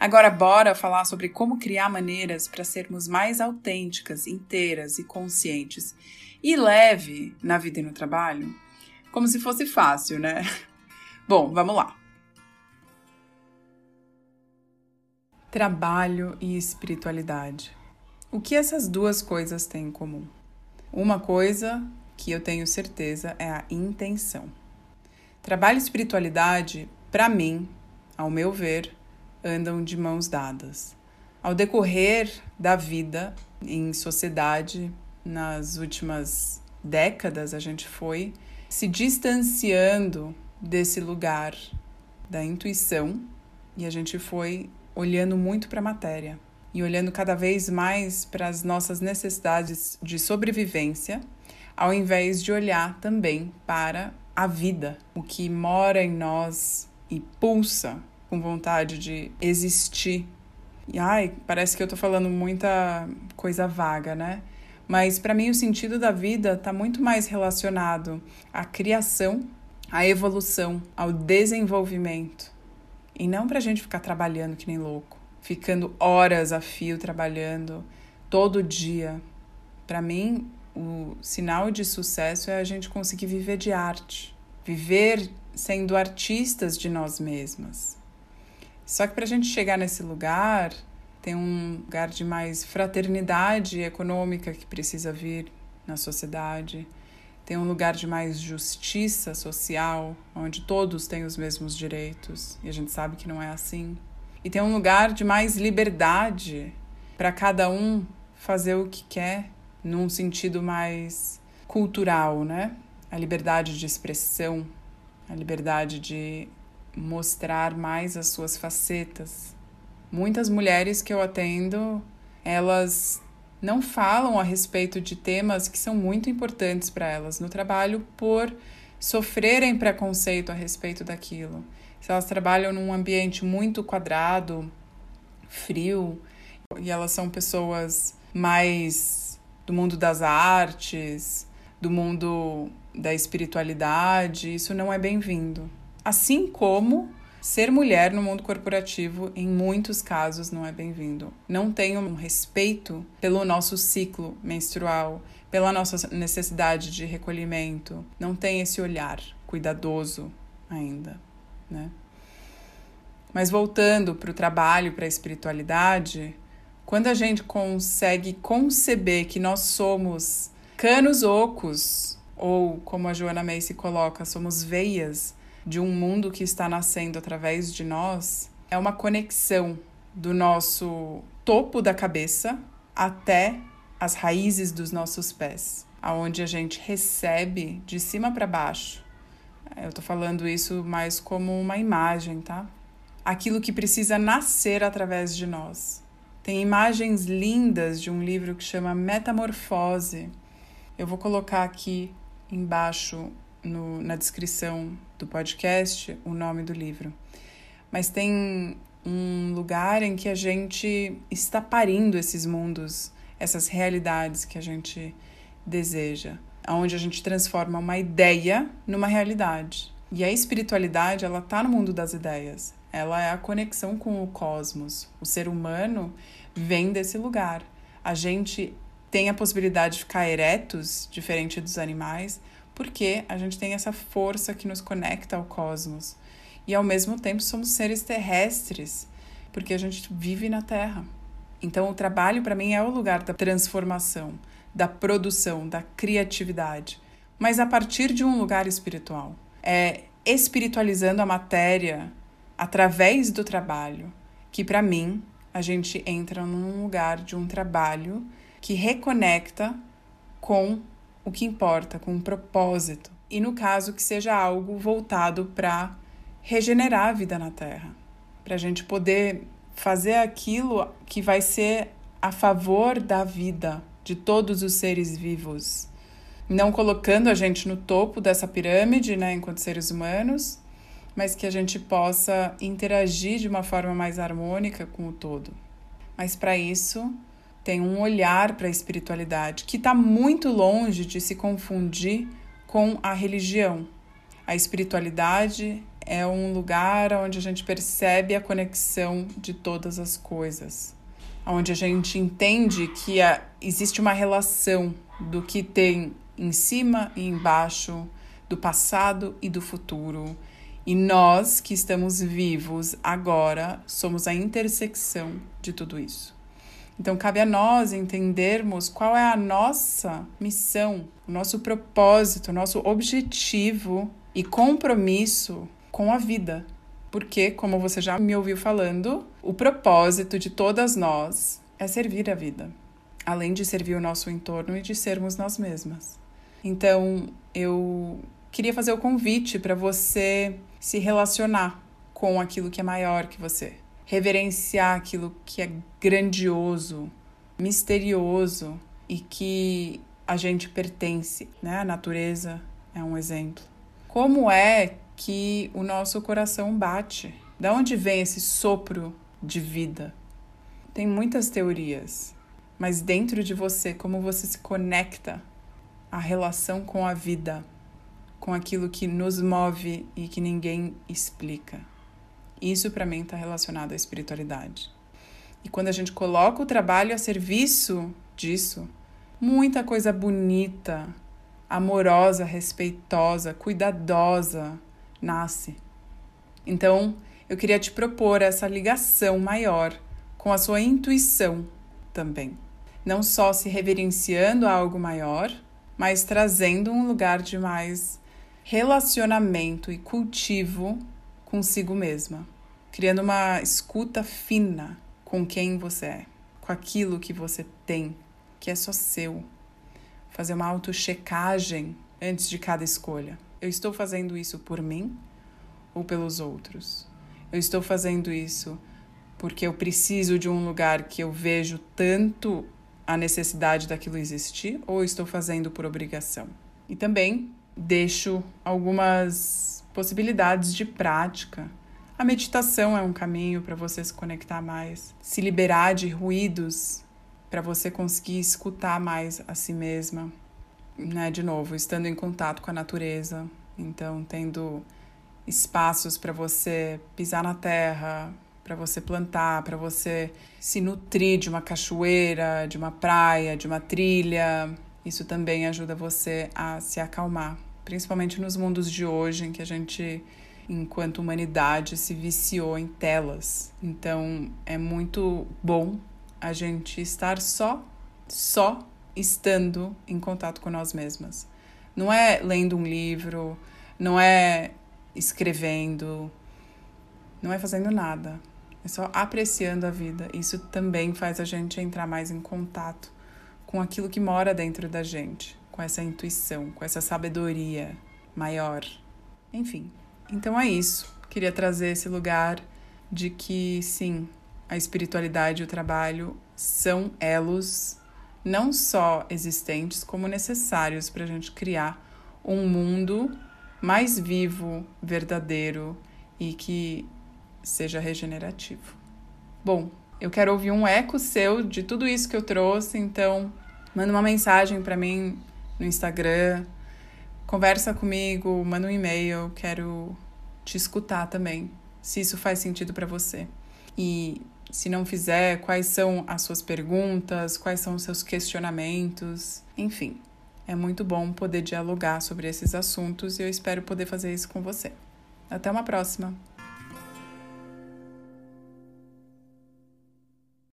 Agora, bora falar sobre como criar maneiras para sermos mais autênticas, inteiras e conscientes e leve na vida e no trabalho? Como se fosse fácil, né? Bom, vamos lá. Trabalho e espiritualidade. O que essas duas coisas têm em comum? Uma coisa que eu tenho certeza é a intenção. Trabalho e espiritualidade, para mim, ao meu ver, andam de mãos dadas. Ao decorrer da vida em sociedade, nas últimas décadas, a gente foi se distanciando desse lugar da intuição e a gente foi olhando muito para a matéria e olhando cada vez mais para as nossas necessidades de sobrevivência, ao invés de olhar também para a vida, o que mora em nós e pulsa com vontade de existir. E ai, parece que eu tô falando muita coisa vaga, né? Mas para mim o sentido da vida está muito mais relacionado à criação, à evolução, ao desenvolvimento. E não para a gente ficar trabalhando que nem louco, ficando horas a fio trabalhando todo dia. Para mim, o sinal de sucesso é a gente conseguir viver de arte, viver sendo artistas de nós mesmas. Só que para a gente chegar nesse lugar, tem um lugar de mais fraternidade econômica que precisa vir na sociedade. Tem um lugar de mais justiça social, onde todos têm os mesmos direitos, e a gente sabe que não é assim. E tem um lugar de mais liberdade para cada um fazer o que quer, num sentido mais cultural, né? A liberdade de expressão, a liberdade de mostrar mais as suas facetas. Muitas mulheres que eu atendo, elas não falam a respeito de temas que são muito importantes para elas no trabalho por sofrerem preconceito a respeito daquilo. Se elas trabalham num ambiente muito quadrado, frio, e elas são pessoas mais do mundo das artes, do mundo da espiritualidade, isso não é bem-vindo. Assim como ser mulher no mundo corporativo, em muitos casos, não é bem-vindo. Não tem um respeito pelo nosso ciclo menstrual, pela nossa necessidade de recolhimento. Não tem esse olhar cuidadoso ainda, né? Mas voltando para o trabalho, para a espiritualidade, quando a gente consegue conceber que nós somos canos ocos, ou como a Joana Macy coloca, somos veias de um mundo que está nascendo através de nós é uma conexão do nosso topo da cabeça até as raízes dos nossos pés, aonde a gente recebe de cima para baixo. Eu estou falando isso mais como uma imagem, tá? Aquilo que precisa nascer através de nós. Tem imagens lindas de um livro que chama Metamorfose. Eu vou colocar aqui embaixo no, na descrição do podcast o nome do livro. Mas tem um lugar em que a gente está parindo esses mundos, essas realidades que a gente deseja, onde a gente transforma uma ideia numa realidade. E a espiritualidade, ela está no mundo das ideias. Ela é a conexão com o cosmos. O ser humano vem desse lugar. A gente tem a possibilidade de ficar eretos, diferente dos animais, porque a gente tem essa força que nos conecta ao cosmos. E ao mesmo tempo somos seres terrestres, porque a gente vive na Terra. Então, o trabalho para mim é o lugar da transformação, da produção, da criatividade, mas a partir de um lugar espiritual. É espiritualizando a matéria através do trabalho, que para mim a gente entra num lugar de um trabalho que reconecta com o que importa, com um propósito. E no caso, que seja algo voltado para regenerar a vida na Terra, para a gente poder fazer aquilo que vai ser a favor da vida de todos os seres vivos. Não colocando a gente no topo dessa pirâmide, né, enquanto seres humanos, mas que a gente possa interagir de uma forma mais harmônica com o todo. Mas para isso, tem um olhar para a espiritualidade que está muito longe de se confundir com a religião. A espiritualidade é um lugar onde a gente percebe a conexão de todas as coisas, onde a gente entende que existe uma relação do que tem em cima e embaixo, do passado e do futuro. E nós que estamos vivos agora somos a intersecção de tudo isso. Então, cabe a nós entendermos qual é a nossa missão, o nosso propósito, o nosso objetivo e compromisso com a vida. Porque, como você já me ouviu falando, o propósito de todas nós é servir a vida, além de servir o nosso entorno e de sermos nós mesmas. Então, eu queria fazer o convite para você se relacionar com aquilo que é maior que você reverenciar aquilo que é grandioso, misterioso e que a gente pertence, né? A natureza é um exemplo. Como é que o nosso coração bate? Da onde vem esse sopro de vida? Tem muitas teorias, mas dentro de você, como você se conecta à relação com a vida, com aquilo que nos move e que ninguém explica. Isso para mim está relacionado à espiritualidade. E quando a gente coloca o trabalho a serviço disso, muita coisa bonita, amorosa, respeitosa, cuidadosa nasce. Então, eu queria te propor essa ligação maior com a sua intuição também. Não só se reverenciando a algo maior, mas trazendo um lugar de mais relacionamento e cultivo consigo mesma, criando uma escuta fina com quem você é, com aquilo que você tem, que é só seu. Fazer uma autochecagem antes de cada escolha. Eu estou fazendo isso por mim ou pelos outros? Eu estou fazendo isso porque eu preciso de um lugar que eu vejo tanto a necessidade daquilo existir ou estou fazendo por obrigação? E também deixo algumas possibilidades de prática. A meditação é um caminho para você se conectar mais, se liberar de ruídos para você conseguir escutar mais a si mesma, né? De novo, estando em contato com a natureza, então tendo espaços para você pisar na terra, para você plantar, para você se nutrir de uma cachoeira, de uma praia, de uma trilha. Isso também ajuda você a se acalmar principalmente nos mundos de hoje em que a gente, enquanto humanidade, se viciou em telas. Então é muito bom a gente estar só, só estando em contato com nós mesmas. Não é lendo um livro, não é escrevendo, não é fazendo nada. É só apreciando a vida. Isso também faz a gente entrar mais em contato com aquilo que mora dentro da gente com essa intuição, com essa sabedoria maior. Enfim, então é isso. Queria trazer esse lugar de que, sim, a espiritualidade e o trabalho são elos não só existentes, como necessários para a gente criar um mundo mais vivo, verdadeiro e que seja regenerativo. Bom, eu quero ouvir um eco seu de tudo isso que eu trouxe, então manda uma mensagem para mim no Instagram. Conversa comigo, manda um e-mail, quero te escutar também, se isso faz sentido para você. E se não fizer, quais são as suas perguntas, quais são os seus questionamentos, enfim. É muito bom poder dialogar sobre esses assuntos e eu espero poder fazer isso com você. Até uma próxima!